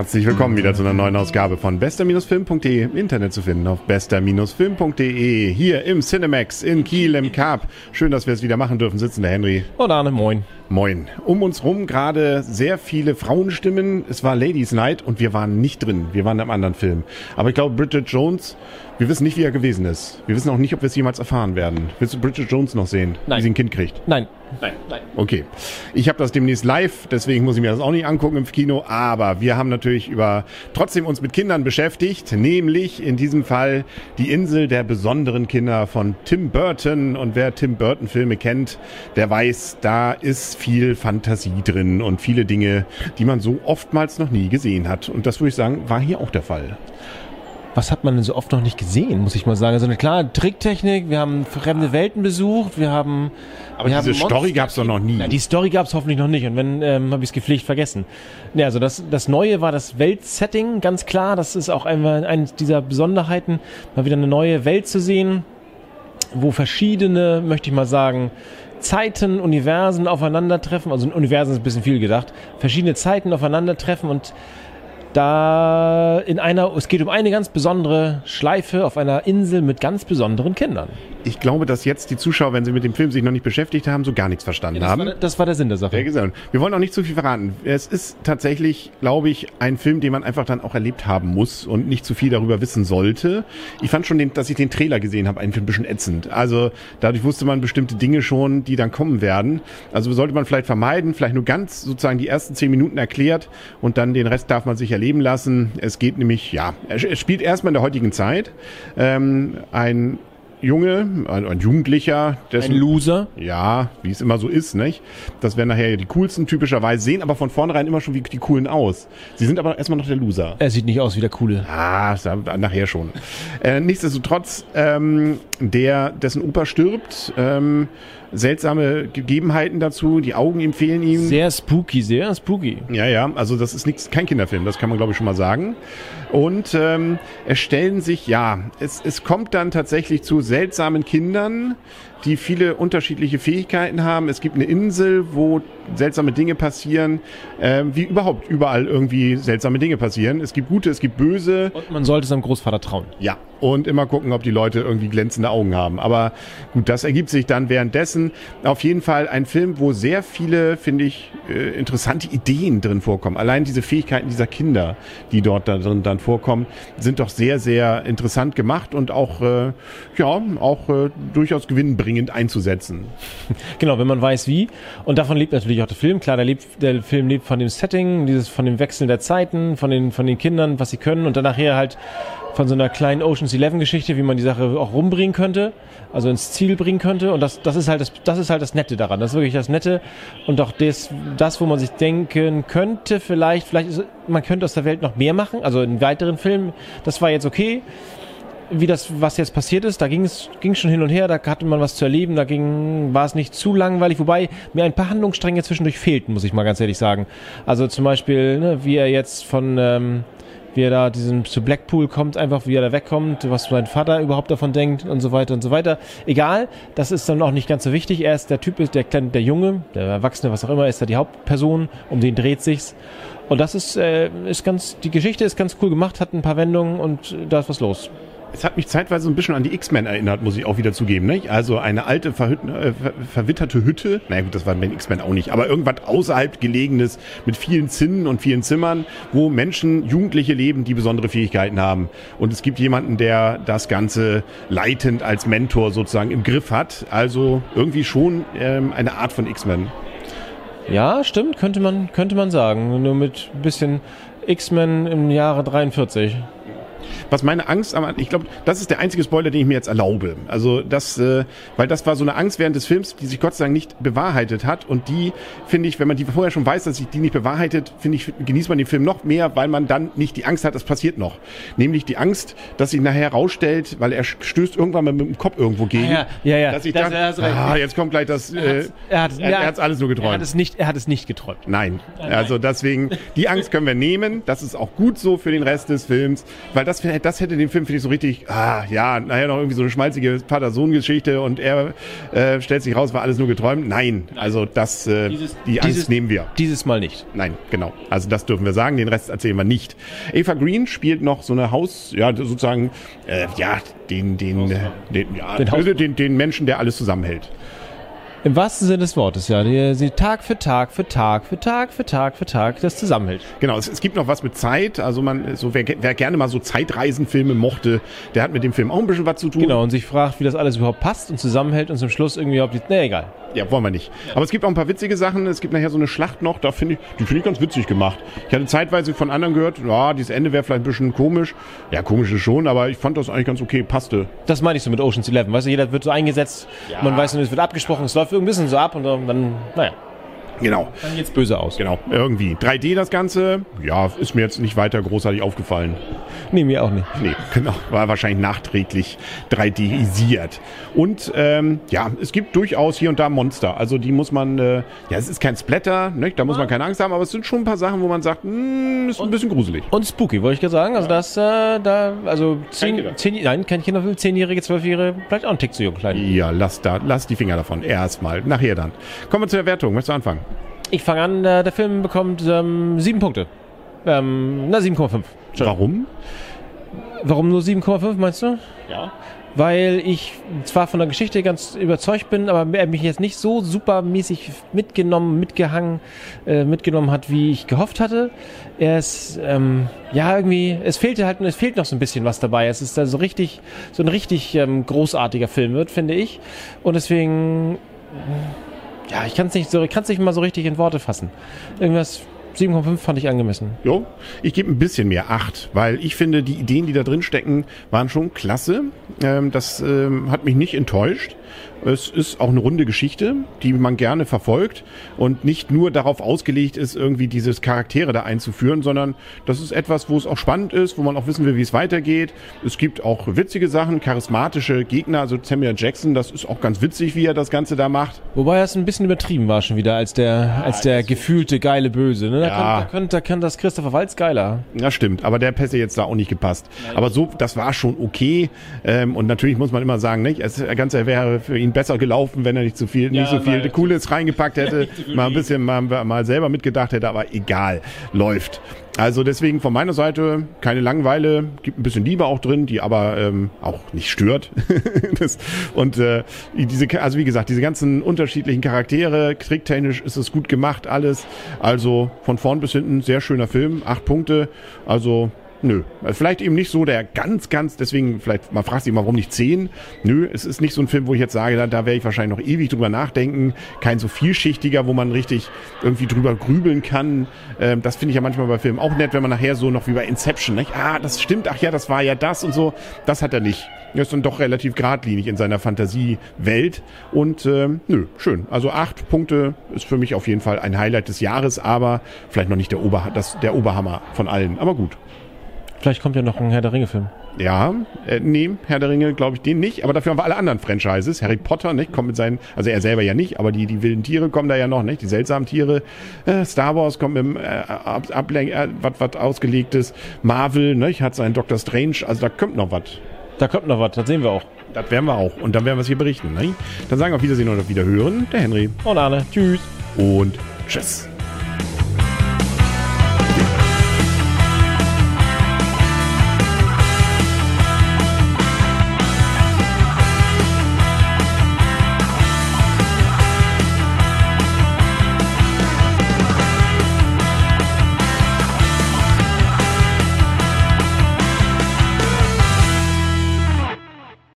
Herzlich willkommen wieder zu einer neuen Ausgabe von bester-film.de im Internet zu finden auf bester-film.de hier im Cinemax in Kiel im Carp. Schön, dass wir es wieder machen dürfen. Sitzen der Henry. Und Arne, moin. Moin. Um uns rum gerade sehr viele Frauenstimmen. Es war Ladies Night und wir waren nicht drin. Wir waren im anderen Film. Aber ich glaube, Bridget Jones, wir wissen nicht, wie er gewesen ist. Wir wissen auch nicht, ob wir es jemals erfahren werden. Willst du Bridget Jones noch sehen? Nein. Wie sie ein Kind kriegt? Nein. Nein, nein. Okay. Ich habe das demnächst live, deswegen muss ich mir das auch nicht angucken im Kino. Aber wir haben natürlich über trotzdem uns mit Kindern beschäftigt, nämlich in diesem Fall die Insel der besonderen Kinder von Tim Burton. Und wer Tim Burton Filme kennt, der weiß, da ist viel Fantasie drin und viele Dinge, die man so oftmals noch nie gesehen hat. Und das würde ich sagen, war hier auch der Fall. Was hat man denn so oft noch nicht gesehen, muss ich mal sagen? Also eine klare Tricktechnik, wir haben fremde Welten besucht, wir haben. Aber wir diese haben Story Monster- gab's doch noch nie. Na, die Story gab's hoffentlich noch nicht und wenn, ähm, habe ich es gepflegt vergessen. Ja, also das, das Neue war das Weltsetting, ganz klar. Das ist auch einmal eine dieser Besonderheiten, mal wieder eine neue Welt zu sehen, wo verschiedene, möchte ich mal sagen, Zeiten, Universen aufeinandertreffen. Also ein Universen ist ein bisschen viel gedacht. Verschiedene Zeiten aufeinandertreffen und da in einer, es geht um eine ganz besondere Schleife auf einer Insel mit ganz besonderen Kindern. Ich glaube, dass jetzt die Zuschauer, wenn sie mit dem Film sich noch nicht beschäftigt haben, so gar nichts verstanden Das haben. war, das war der Sinn der Sache. Ja, gesagt. Wir wollen auch nicht zu viel verraten. Es ist tatsächlich, glaube ich, ein Film, den man einfach dann auch erlebt haben muss und nicht zu viel darüber wissen sollte. Ich fand schon, den, dass ich den Trailer gesehen habe, einen Film ein bisschen ätzend. Also dadurch wusste man bestimmte Dinge schon, die dann kommen werden. Also sollte man vielleicht vermeiden, vielleicht nur ganz sozusagen die ersten zehn Minuten erklärt und dann den Rest darf man sich erleben lassen. Es geht nämlich, ja, es es spielt erstmal in der heutigen Zeit. Ähm, ein Junge, ein, ein Jugendlicher, dessen Ein Loser. ja, wie es immer so ist, nicht? Das werden nachher die coolsten typischerweise, sehen aber von vornherein immer schon wie die coolen aus. Sie sind aber erstmal noch der Loser. Er sieht nicht aus wie der Coole. Ah, nachher schon. Äh, nichtsdestotrotz, ähm, der, dessen Opa stirbt, ähm, seltsame Gegebenheiten dazu, die Augen ihm fehlen ihm. Sehr spooky, sehr spooky. Ja, ja, also das ist nichts, kein Kinderfilm, das kann man glaube ich schon mal sagen. Und ähm, es stellen sich, ja, es, es kommt dann tatsächlich zu seltsamen Kindern, die viele unterschiedliche Fähigkeiten haben. Es gibt eine Insel, wo seltsame Dinge passieren, ähm, wie überhaupt überall irgendwie seltsame Dinge passieren. Es gibt gute, es gibt böse. Und man sollte seinem Großvater trauen. Ja, und immer gucken, ob die Leute irgendwie glänzende Augen haben. Aber gut, das ergibt sich dann währenddessen. Auf jeden Fall ein Film, wo sehr viele, finde ich, äh, interessante Ideen drin vorkommen. Allein diese Fähigkeiten dieser Kinder, die dort da drin dann vorkommen, sind doch sehr, sehr interessant gemacht und auch, äh, ja, auch äh, durchaus gewinnbringend einzusetzen. Genau, wenn man weiß wie. Und davon lebt natürlich auch der Film. Klar, der, lebt, der Film lebt von dem Setting, dieses, von dem Wechseln der Zeiten, von den, von den Kindern, was sie können und dann nachher halt von so einer kleinen Ocean's Eleven Geschichte, wie man die Sache auch rumbringen könnte, also ins Ziel bringen könnte. Und das, das ist halt das, das ist halt das Nette daran. Das ist wirklich das Nette und auch das, das, wo man sich denken könnte, vielleicht, vielleicht ist, man könnte aus der Welt noch mehr machen. Also in weiteren Filmen, das war jetzt okay wie das, was jetzt passiert ist, da ging es ging schon hin und her, da hatte man was zu erleben, da ging, war es nicht zu langweilig, wobei mir ein paar Handlungsstränge zwischendurch fehlten, muss ich mal ganz ehrlich sagen. Also zum Beispiel, ne, wie er jetzt von, ähm, wie er da diesen zu Blackpool kommt, einfach wie er da wegkommt, was sein Vater überhaupt davon denkt und so weiter und so weiter. Egal, das ist dann auch nicht ganz so wichtig. Er ist der Typ, der kleine, der Junge, der Erwachsene, was auch immer, ist da die Hauptperson, um den dreht sich's. Und das ist, äh, ist ganz, die Geschichte ist ganz cool gemacht, hat ein paar Wendungen und da ist was los. Es hat mich zeitweise ein bisschen an die X-Men erinnert, muss ich auch wieder zugeben. Nicht? Also eine alte, äh, ver verwitterte Hütte. Na naja, gut, das war bei den X-Men auch nicht. Aber irgendwas außerhalb Gelegenes mit vielen Zinnen und vielen Zimmern, wo Menschen, Jugendliche leben, die besondere Fähigkeiten haben. Und es gibt jemanden, der das Ganze leitend als Mentor sozusagen im Griff hat. Also irgendwie schon ähm, eine Art von X-Men. Ja, stimmt, könnte man, könnte man sagen. Nur mit ein bisschen X-Men im Jahre 43. Was meine Angst, aber ich glaube, das ist der einzige Spoiler, den ich mir jetzt erlaube. Also das, äh, weil das war so eine Angst während des Films, die sich Gott sei Dank nicht bewahrheitet hat. Und die finde ich, wenn man die vorher schon weiß, dass sich die nicht bewahrheitet, finde ich, genießt man den Film noch mehr, weil man dann nicht die Angst hat, es passiert noch. Nämlich die Angst, dass sich nachher herausstellt, weil er stößt irgendwann mal mit dem Kopf irgendwo gegen. Ja, ja, ja. Dass ich Das- dann, er ah, jetzt kommt gleich das. Äh, Er hat, er, er hat's alles nur Er hat geträumt. es nicht, er hat es nicht geträumt. Nein. Also deswegen, die Angst können wir nehmen. Das ist auch gut so für den Rest des Films, weil das hätte das hätte den Film, finde ich, so richtig, ah, ja, naja, noch irgendwie so eine schmalzige Vater-Sohn-Geschichte und er äh, stellt sich raus, war alles nur geträumt. Nein, also das, äh, Dieses- die Angst dieses- nehmen wir. Dieses Mal nicht. Nein, genau. Also das dürfen wir sagen, den Rest erzählen wir nicht. Eva Green spielt noch so eine Haus, ja, sozusagen, äh, ja, den, den, den, ja, Den den, den Menschen, der alles zusammenhält. Im wahrsten Sinne des Wortes, ja. Die, sie Tag für Tag für Tag für Tag für Tag für Tag das zusammenhält. Genau, es, es gibt noch was mit Zeit. Also man, so wer, wer gerne mal so Zeitreisenfilme mochte, der hat mit dem Film auch ein bisschen was zu tun. Genau, und sich fragt, wie das alles überhaupt passt und zusammenhält und zum Schluss irgendwie überhaupt die. Nee, egal. Ja, wollen wir nicht. Aber es gibt auch ein paar witzige Sachen. Es gibt nachher so eine Schlacht noch, da finde ich, die finde ich ganz witzig gemacht. Ich hatte zeitweise von anderen gehört, ja, dieses Ende wäre vielleicht ein bisschen komisch. Ja, komisch ist schon, aber ich fand das eigentlich ganz okay, passte. Das meine ich so mit Ocean's Eleven. Weißt du, jeder wird so eingesetzt, man weiß nur, es wird abgesprochen, es läuft irgendwie ein bisschen so ab und dann, naja, Genau. dann geht's böse aus. Genau, irgendwie. 3D das Ganze, ja, ist mir jetzt nicht weiter großartig aufgefallen. Nee, mir auch nicht. Nee, genau, war wahrscheinlich nachträglich 3D-isiert. Und ähm, ja, es gibt durchaus hier und da Monster. Also die muss man, äh, ja, es ist kein Splatter, ne? da muss man keine Angst haben, aber es sind schon ein paar Sachen, wo man sagt, hm, ist ein bisschen gruselig. Und spooky, wollte ich gerade sagen. Also das, äh, da, also zehn, zehn, nein, kein Kinderfilm, zehnjährige, zwölfjährige, vielleicht auch ein Tick zu jung, klein. Ja, lass da, lass die Finger davon. Erstmal, nachher dann. Kommen wir zur Wertung. Möchtest du anfangen? Ich fange an, äh, der Film bekommt ähm, sieben Punkte. Ähm, na, 7,5. Warum? Warum nur 7,5, meinst du? Ja. weil ich zwar von der Geschichte ganz überzeugt bin, aber er mich jetzt nicht so supermäßig mitgenommen, mitgehangen, äh, mitgenommen hat, wie ich gehofft hatte. Er ist, ähm, ja, irgendwie, es fehlte halt, es fehlt noch so ein bisschen was dabei. Es ist da so richtig, so ein richtig ähm, großartiger Film wird, finde ich. Und deswegen, äh, ja, ich kann es nicht so, ich kann es nicht mal so richtig in Worte fassen. Irgendwas, 7,5 fand ich angemessen. Jo, ich gebe ein bisschen mehr Acht, weil ich finde, die Ideen, die da drin stecken, waren schon klasse. Ähm, das ähm, hat mich nicht enttäuscht. Es ist auch eine runde Geschichte, die man gerne verfolgt und nicht nur darauf ausgelegt ist, irgendwie dieses Charaktere da einzuführen, sondern das ist etwas, wo es auch spannend ist, wo man auch wissen will, wie es weitergeht. Es gibt auch witzige Sachen, charismatische Gegner, also Samuel Jackson, das ist auch ganz witzig, wie er das Ganze da macht. Wobei es ein bisschen übertrieben war schon wieder als der, als der gefühlte geile Böse. Ne? Da, Ja. kann, da, kann, da kann das Christopher Waltz geiler. Ja, stimmt, aber der Pässe jetzt da auch nicht gepasst. Aber so, das war schon okay. Ähm, und natürlich muss man immer sagen, nicht? Es das Ganze wäre für ihn besser gelaufen, wenn er nicht so viel, nicht so viel Cooles reingepackt hätte, mal ein bisschen mal, mal selber mitgedacht hätte, aber egal, läuft. Also deswegen von meiner Seite keine Langeweile, gibt ein bisschen Liebe auch drin, die aber ähm, auch nicht stört. das, und äh, diese, also wie gesagt, diese ganzen unterschiedlichen Charaktere, tricktechnisch ist es gut gemacht, alles. Also von vorn bis hinten sehr schöner Film, acht Punkte. Also Nö, vielleicht eben nicht so der ganz, ganz, deswegen vielleicht, man fragt sich mal, warum nicht zehn? Nö, es ist nicht so ein Film, wo ich jetzt sage, da, da werde ich wahrscheinlich noch ewig drüber nachdenken. Kein so vielschichtiger, wo man richtig irgendwie drüber grübeln kann. Ähm, das finde ich ja manchmal bei Filmen auch nett, wenn man nachher so noch wie bei Inception, nicht? ah, das stimmt, ach ja, das war ja das und so. Das hat er nicht. Er ist dann doch relativ geradlinig in seiner Fantasiewelt. Und ähm, nö, schön. Also acht Punkte ist für mich auf jeden Fall ein Highlight des Jahres, aber vielleicht noch nicht der, Ober, das, der Oberhammer von allen. Aber gut. Vielleicht kommt ja noch ein Herr der Ringe-Film. Ja, äh, nee, Herr der Ringe glaube ich den nicht, aber dafür haben wir alle anderen Franchises. Harry Potter, nicht, kommt mit seinen, also er selber ja nicht, aber die, die wilden Tiere kommen da ja noch, nicht, die seltsamen Tiere. Äh, Star Wars kommt mit dem äh, Ab Ablenk, äh, was ausgelegtes. Marvel, nicht, hat seinen Doctor Strange, also da kommt noch was. Da kommt noch was, das sehen wir auch. Das werden wir auch und dann werden wir es hier berichten. Nicht? Dann sagen wir auf Wiedersehen und auf Wiederhören, der Henry Und Arne, tschüss. und tschüss.